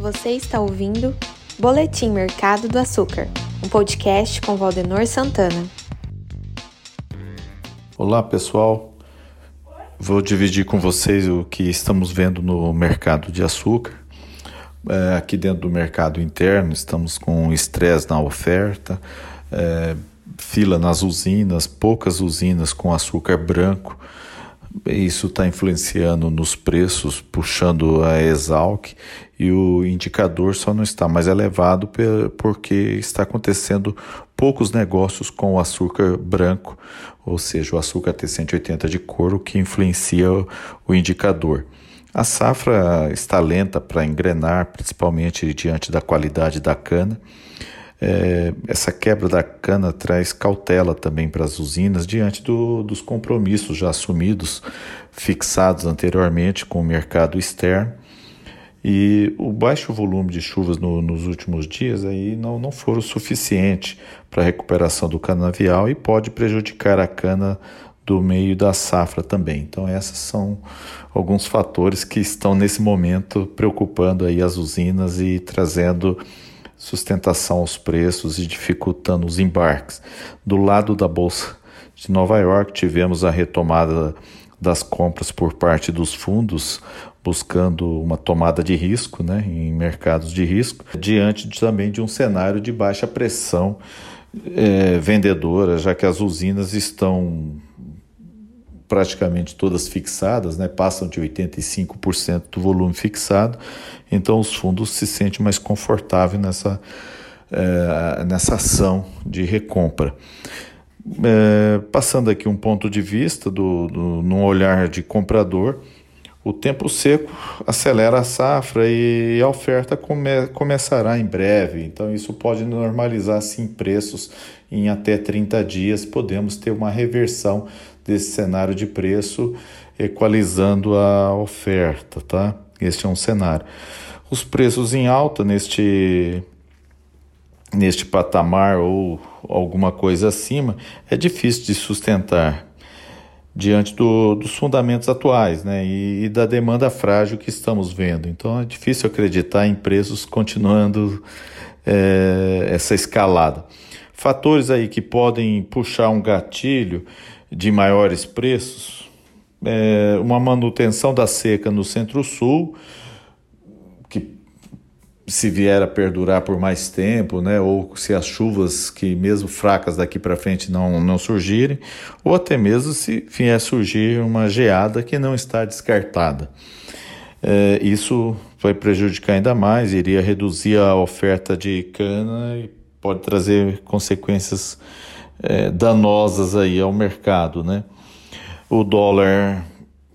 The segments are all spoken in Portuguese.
Você está ouvindo Boletim Mercado do Açúcar, um podcast com Valdenor Santana. Olá, pessoal. Vou dividir com vocês o que estamos vendo no mercado de açúcar. É, aqui dentro do mercado interno, estamos com estresse na oferta, é, fila nas usinas, poucas usinas com açúcar branco. Isso está influenciando nos preços, puxando a Exalc e o indicador só não está mais elevado porque está acontecendo poucos negócios com o açúcar branco, ou seja, o açúcar T180 de couro que influencia o indicador. A safra está lenta para engrenar, principalmente diante da qualidade da cana. É, essa quebra da cana traz cautela também para as usinas diante do, dos compromissos já assumidos, fixados anteriormente com o mercado externo. E o baixo volume de chuvas no, nos últimos dias aí não, não foram suficiente para a recuperação do canavial e pode prejudicar a cana do meio da safra também. Então esses são alguns fatores que estão nesse momento preocupando aí as usinas e trazendo sustentação aos preços e dificultando os embarques. Do lado da Bolsa de Nova York, tivemos a retomada das compras por parte dos fundos, buscando uma tomada de risco né, em mercados de risco, diante também de um cenário de baixa pressão é, vendedora, já que as usinas estão praticamente todas fixadas, né, passam de 85% do volume fixado, então os fundos se sentem mais confortáveis nessa, é, nessa ação de recompra. É, passando aqui um ponto de vista do, do, num olhar de comprador, o tempo seco acelera a safra e a oferta come, começará em breve, então isso pode normalizar sim preços em até 30 dias. Podemos ter uma reversão desse cenário de preço, equalizando a oferta, tá? Este é um cenário. Os preços em alta neste neste patamar ou alguma coisa acima é difícil de sustentar diante do, dos fundamentos atuais né, e, e, da demanda frágil que estamos vendo. Então é difícil acreditar em preços continuando é, essa escalada. Fatores aí que podem puxar um gatilho de maiores preços, é, uma manutenção da seca no Centro-Sul, se vier a perdurar por mais tempo, né, ou se as chuvas que mesmo fracas daqui para frente não, não surgirem, ou até mesmo se vier surgir uma geada que não está descartada. É, isso vai prejudicar ainda mais, iria reduzir a oferta de cana e pode trazer consequências é, danosas aí ao mercado, né? O dólar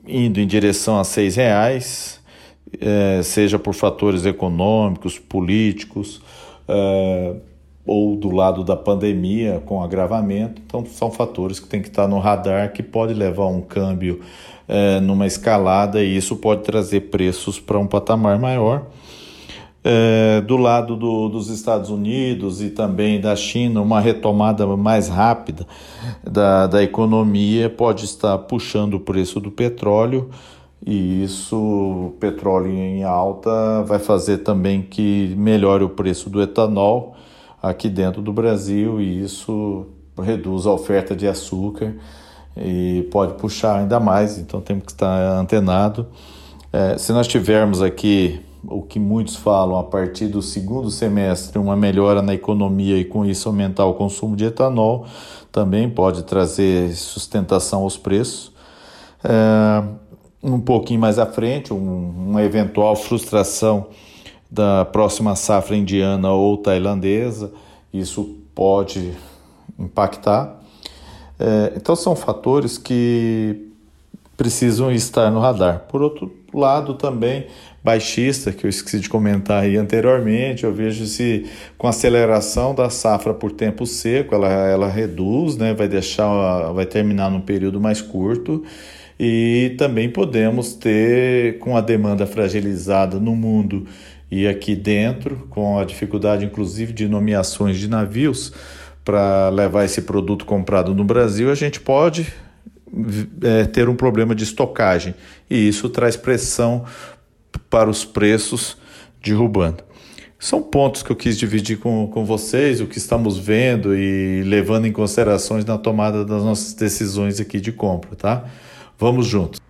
indo em direção a seis reais, é, seja por fatores econômicos, políticos, é, ou do lado da pandemia com agravamento. Então, são fatores que tem que estar no radar que pode levar um câmbio é, numa escalada e isso pode trazer preços para um patamar maior. É, do lado do, dos Estados Unidos e também da China, uma retomada mais rápida da, da economia pode estar puxando o preço do petróleo e isso, petróleo em alta, vai fazer também que melhore o preço do etanol aqui dentro do Brasil e isso reduz a oferta de açúcar e pode puxar ainda mais, então temos que estar antenado. É, se nós tivermos aqui o que muitos falam a partir do segundo semestre, uma melhora na economia e com isso aumentar o consumo de etanol, também pode trazer sustentação aos preços. É, um pouquinho mais à frente, um, uma eventual frustração da próxima safra indiana ou tailandesa, isso pode impactar. É, então, são fatores que precisam estar no radar. Por outro lado, também baixista, que eu esqueci de comentar aí anteriormente, eu vejo se com a aceleração da safra por tempo seco, ela, ela reduz, né, vai deixar, vai terminar num período mais curto e também podemos ter, com a demanda fragilizada no mundo e aqui dentro, com a dificuldade inclusive de nomeações de navios para levar esse produto comprado no Brasil, a gente pode é, ter um problema de estocagem e isso traz pressão para os preços derrubando. São pontos que eu quis dividir com, com vocês, o que estamos vendo e levando em considerações na tomada das nossas decisões aqui de compra, tá? Vamos juntos.